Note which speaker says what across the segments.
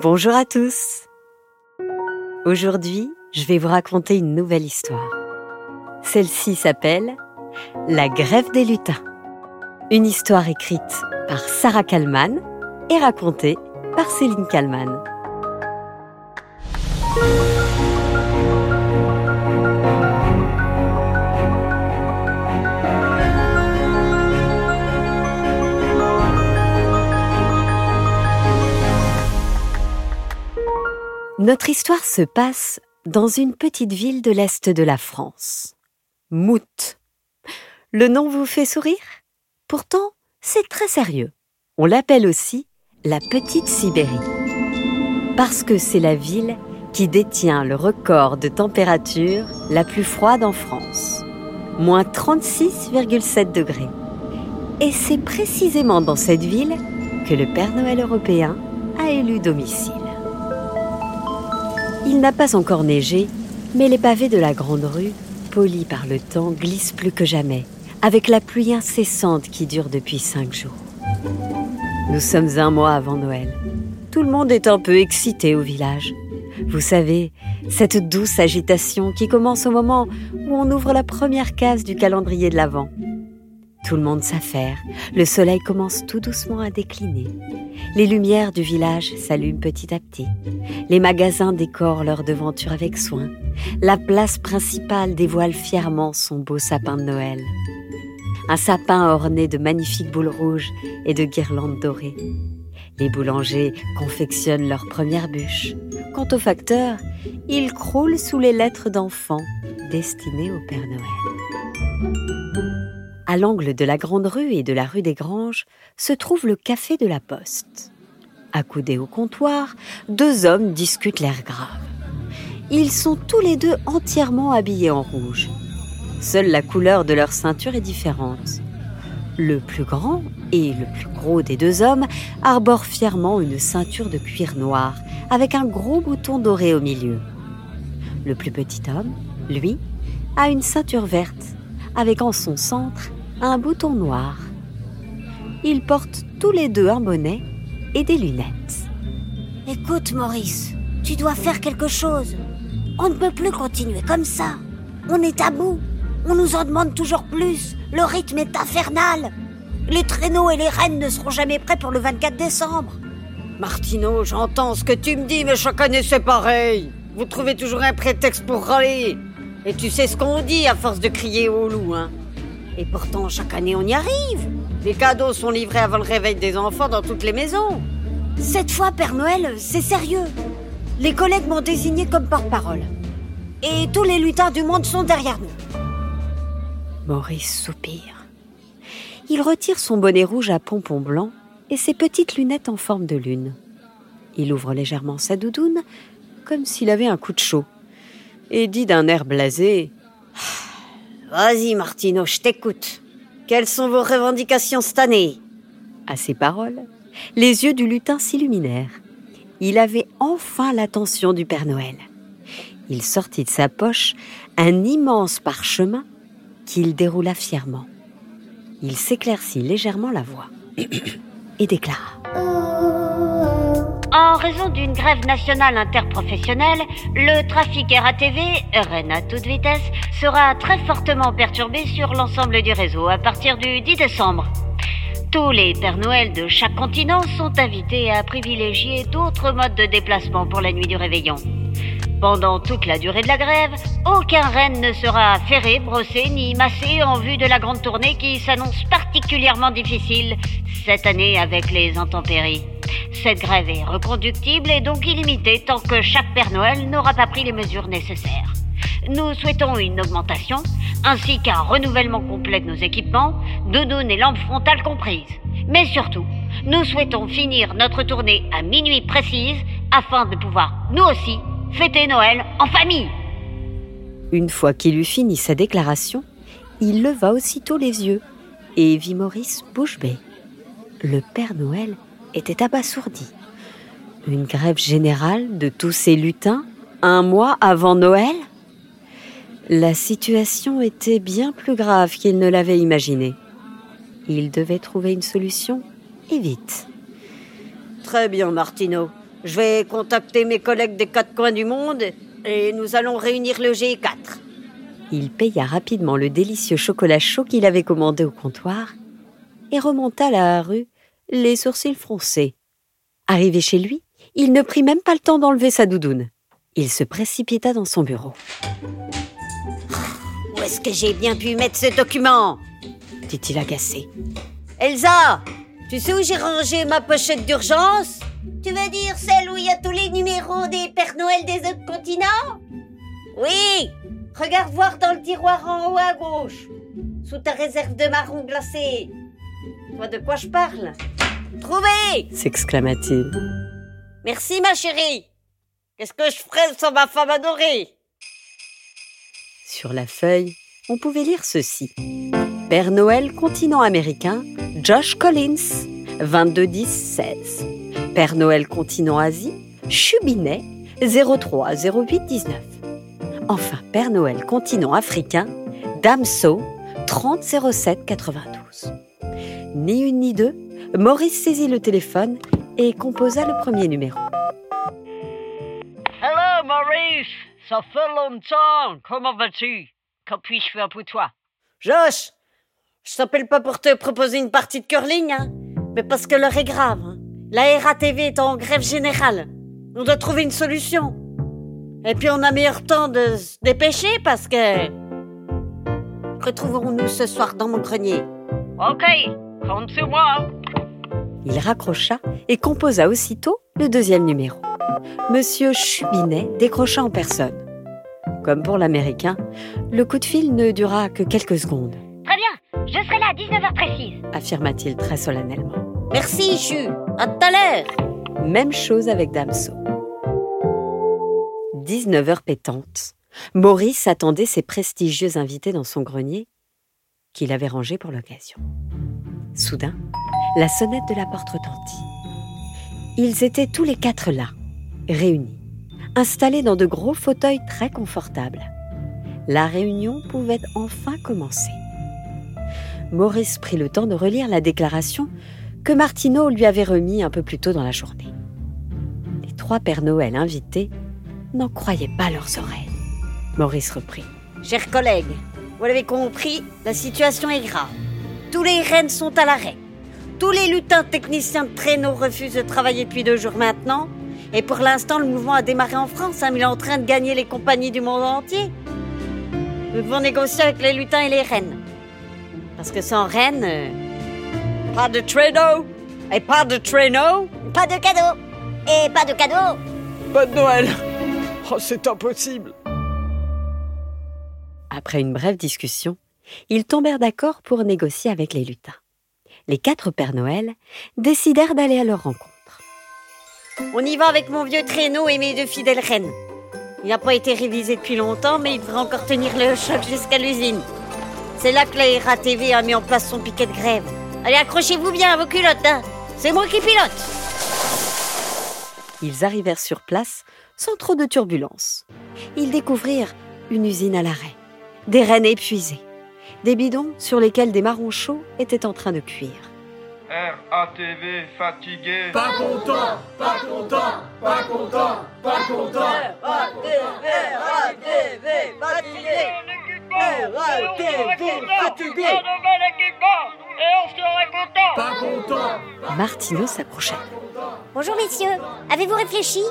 Speaker 1: Bonjour à tous. Aujourd'hui, je vais vous raconter une nouvelle histoire. Celle-ci s'appelle La grève des lutins. Une histoire écrite par Sarah Kalman et racontée par Céline Kalman. Notre histoire se passe dans une petite ville de l'Est de la France. Mout. Le nom vous fait sourire? Pourtant, c'est très sérieux. On l'appelle aussi la Petite Sibérie. Parce que c'est la ville qui détient le record de température la plus froide en France. Moins 36,7 degrés. Et c'est précisément dans cette ville que le Père Noël européen a élu domicile. Il n'a pas encore neigé, mais les pavés de la grande rue, polis par le temps, glissent plus que jamais, avec la pluie incessante qui dure depuis cinq jours. Nous sommes un mois avant Noël. Tout le monde est un peu excité au village. Vous savez, cette douce agitation qui commence au moment où on ouvre la première case du calendrier de l'Avent. Tout le monde s'affaire, le soleil commence tout doucement à décliner. Les lumières du village s'allument petit à petit. Les magasins décorent leur devanture avec soin. La place principale dévoile fièrement son beau sapin de Noël. Un sapin orné de magnifiques boules rouges et de guirlandes dorées. Les boulangers confectionnent leurs premières bûches. Quant au facteur, il croule sous les lettres d'enfants destinées au Père Noël. À l'angle de la Grande Rue et de la rue des Granges se trouve le Café de la Poste. Accoudés au comptoir, deux hommes discutent l'air grave. Ils sont tous les deux entièrement habillés en rouge. Seule la couleur de leur ceinture est différente. Le plus grand et le plus gros des deux hommes arborent fièrement une ceinture de cuir noir avec un gros bouton doré au milieu. Le plus petit homme, lui, a une ceinture verte avec en son centre un bouton noir. Ils portent tous les deux un bonnet et des lunettes.
Speaker 2: Écoute, Maurice, tu dois faire quelque chose. On ne peut plus continuer comme ça. On est à bout. On nous en demande toujours plus. Le rythme est infernal. Les traîneaux et les rennes ne seront jamais prêts pour le 24 décembre.
Speaker 3: Martineau, j'entends ce que tu me dis, mais chaque année c'est pareil. Vous trouvez toujours un prétexte pour râler. Et tu sais ce qu'on dit à force de crier au loup, hein. Et pourtant, chaque année, on y arrive. Les cadeaux sont livrés avant le réveil des enfants dans toutes les maisons.
Speaker 2: Cette fois, Père Noël, c'est sérieux. Les collègues m'ont désigné comme porte-parole. Et tous les lutins du monde sont derrière nous.
Speaker 1: Maurice soupire. Il retire son bonnet rouge à pompons blancs et ses petites lunettes en forme de lune. Il ouvre légèrement sa doudoune, comme s'il avait un coup de chaud, et dit d'un air blasé
Speaker 3: Vas-y, Martino, je t'écoute. Quelles sont vos revendications cette année?
Speaker 1: À ces paroles, les yeux du lutin s'illuminèrent. Il avait enfin l'attention du Père Noël. Il sortit de sa poche un immense parchemin qu'il déroula fièrement. Il s'éclaircit légèrement la voix et déclara
Speaker 4: en raison d'une grève nationale interprofessionnelle, le trafic RATV, RN à toute vitesse, sera très fortement perturbé sur l'ensemble du réseau à partir du 10 décembre. Tous les Pères Noël de chaque continent sont invités à privilégier d'autres modes de déplacement pour la nuit du réveillon. Pendant toute la durée de la grève, aucun renne ne sera ferré, brossé ni massé en vue de la grande tournée qui s'annonce particulièrement difficile cette année avec les intempéries. Cette grève est reconductible et donc illimitée tant que chaque Père Noël n'aura pas pris les mesures nécessaires. Nous souhaitons une augmentation ainsi qu'un renouvellement complet de nos équipements, doudounes et lampes frontales comprises. Mais surtout, nous souhaitons finir notre tournée à minuit précise afin de pouvoir, nous aussi, fêter Noël en famille.
Speaker 1: Une fois qu'il eut fini sa déclaration, il leva aussitôt les yeux et vit Maurice bouche. Le Père Noël était abasourdi. Une grève générale de tous ces lutins un mois avant Noël? La situation était bien plus grave qu'il ne l'avait imaginé. Il devait trouver une solution et vite.
Speaker 3: Très bien, Martino. Je vais contacter mes collègues des quatre coins du monde et nous allons réunir le G4.
Speaker 1: Il paya rapidement le délicieux chocolat chaud qu'il avait commandé au comptoir et remonta la rue, les sourcils froncés. Arrivé chez lui, il ne prit même pas le temps d'enlever sa doudoune. Il se précipita dans son bureau.
Speaker 3: Où est-ce que j'ai bien pu mettre ce document?
Speaker 1: dit-il agacé.
Speaker 3: Elsa, tu sais où j'ai rangé ma pochette d'urgence?
Speaker 2: Tu veux dire celle où il y a tous les numéros des Pères Noël des autres continents?
Speaker 3: Oui Regarde voir dans le tiroir en haut à gauche, sous ta réserve de marron glacé. De quoi je parle? Trouvé
Speaker 1: s'exclama-t-il.
Speaker 3: Merci ma chérie. Qu'est-ce que je ferais sans ma femme adorée?
Speaker 1: Sur la feuille, on pouvait lire ceci. Père Noël continent américain, Josh Collins, 221016. Père Noël continent Asie, Chubinet, 030819. Enfin, Père Noël continent africain, Damso, 300792. Ni une ni deux, Maurice saisit le téléphone et composa le premier numéro.
Speaker 4: Hello Maurice, ça fait longtemps. Comment vas-tu? Que puis-je faire pour toi?
Speaker 3: Josh, je t'appelle pas pour te proposer une partie de curling, hein, mais parce que l'heure est grave. hein. La RATV est en grève générale. On doit trouver une solution. Et puis on a meilleur temps de se dépêcher parce que... Retrouverons-nous ce soir dans mon grenier.
Speaker 4: Ok, compte sur moi.
Speaker 1: Il raccrocha et composa aussitôt le deuxième numéro. Monsieur Chubinet décrocha en personne. Comme pour l'Américain, le coup de fil ne dura que quelques secondes,
Speaker 4: Très bien, je serai là à 19h précise.
Speaker 1: affirma-t-il très solennellement.
Speaker 3: Merci, Chu. À tout à l'heure.
Speaker 1: Même chose avec Damso. 19 heures pétantes. Maurice attendait ses prestigieux invités dans son grenier, qu'il avait rangé pour l'occasion. Soudain, la sonnette de la porte retentit. Ils étaient tous les quatre là, réunis, installés dans de gros fauteuils très confortables. La réunion pouvait enfin commencer. Maurice prit le temps de relire la déclaration que Martineau lui avait remis un peu plus tôt dans la journée. Les trois Pères Noël invités n'en croyaient pas leurs oreilles. Maurice reprit.
Speaker 3: Chers collègues, vous l'avez compris, la situation est grave. Tous les rennes sont à l'arrêt. Tous les lutins techniciens de traîneau refusent de travailler depuis deux jours maintenant. Et pour l'instant, le mouvement a démarré en France, hein, mais il est en train de gagner les compagnies du monde entier. Nous devons négocier avec les lutins et les rennes. Parce que sans rennes, euh, pas de traîneau. Et pas de traîneau,
Speaker 2: Pas de cadeau Et pas de cadeau
Speaker 5: Pas de Noël Oh, c'est impossible
Speaker 1: Après une brève discussion, ils tombèrent d'accord pour négocier avec les lutins. Les quatre Pères Noël décidèrent d'aller à leur rencontre.
Speaker 3: On y va avec mon vieux traîneau et mes deux fidèles rennes. Il n'a pas été révisé depuis longtemps, mais il devrait encore tenir le choc jusqu'à l'usine. C'est là que la RATV a mis en place son piquet de grève. Allez, accrochez-vous bien à vos culottes, hein. C'est moi qui pilote.
Speaker 1: Ils arrivèrent sur place sans trop de turbulences. Ils découvrirent une usine à l'arrêt, des rennes épuisées, des bidons sur lesquels des marrons chauds étaient en train de cuire.
Speaker 6: RATV fatigué.
Speaker 5: Pas content Pas content Pas content Pas content Pas content
Speaker 1: Martineau s'approcha.
Speaker 2: Bonjour messieurs, avez-vous réfléchi?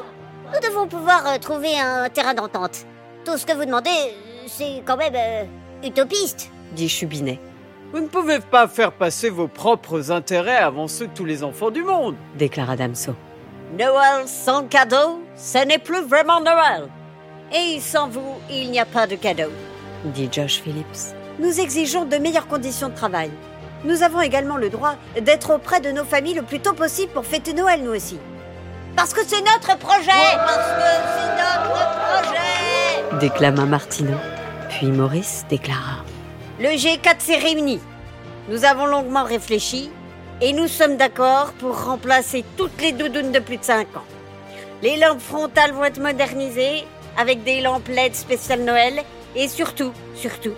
Speaker 2: Nous devons pouvoir euh, trouver un terrain d'entente. Tout ce que vous demandez, c'est quand même euh, utopiste.
Speaker 1: Dit Chubinet,
Speaker 5: Vous ne pouvez pas faire passer vos propres intérêts avant ceux de tous les enfants du monde
Speaker 1: déclara Damso.
Speaker 3: Noël sans cadeau, ce n'est plus vraiment Noël. Et sans vous, il n'y a pas de cadeau.
Speaker 1: dit Josh Phillips.
Speaker 3: Nous exigeons de meilleures conditions de travail. Nous avons également le droit d'être auprès de nos familles le plus tôt possible pour fêter Noël, nous aussi. Parce que c'est notre projet Parce que c'est notre projet
Speaker 1: déclama Martineau. Puis Maurice déclara.
Speaker 3: Le G4 s'est réuni. Nous avons longuement réfléchi et nous sommes d'accord pour remplacer toutes les doudounes de plus de 5 ans. Les lampes frontales vont être modernisées avec des lampes LED spéciales Noël et surtout, surtout,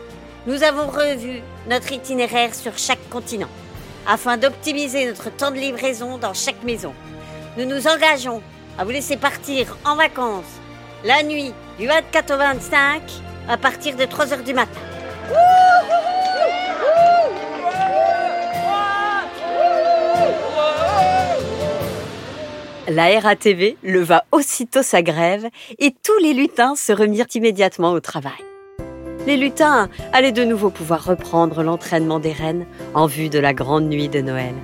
Speaker 3: nous avons revu notre itinéraire sur chaque continent afin d'optimiser notre temps de livraison dans chaque maison. Nous nous engageons à vous laisser partir en vacances la nuit du 24 au 25 à partir de 3h du matin.
Speaker 1: La RATV leva aussitôt sa grève et tous les lutins se remirent immédiatement au travail. Les lutins allaient de nouveau pouvoir reprendre l'entraînement des rennes en vue de la grande nuit de Noël.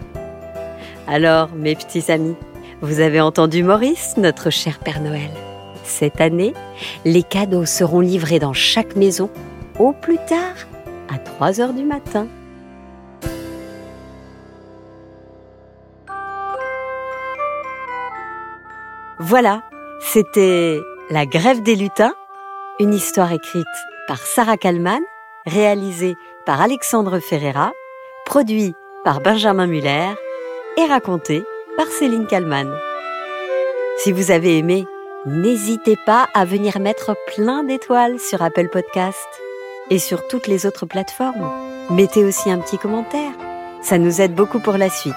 Speaker 1: Alors, mes petits amis, vous avez entendu Maurice, notre cher Père Noël. Cette année, les cadeaux seront livrés dans chaque maison au plus tard à 3 heures du matin. Voilà, c'était La grève des lutins, une histoire écrite par Sarah Kalman, réalisée par Alexandre Ferreira, produit par Benjamin Muller et racontée par Céline Kalman. Si vous avez aimé, n'hésitez pas à venir mettre plein d'étoiles sur Apple Podcast et sur toutes les autres plateformes. Mettez aussi un petit commentaire, ça nous aide beaucoup pour la suite.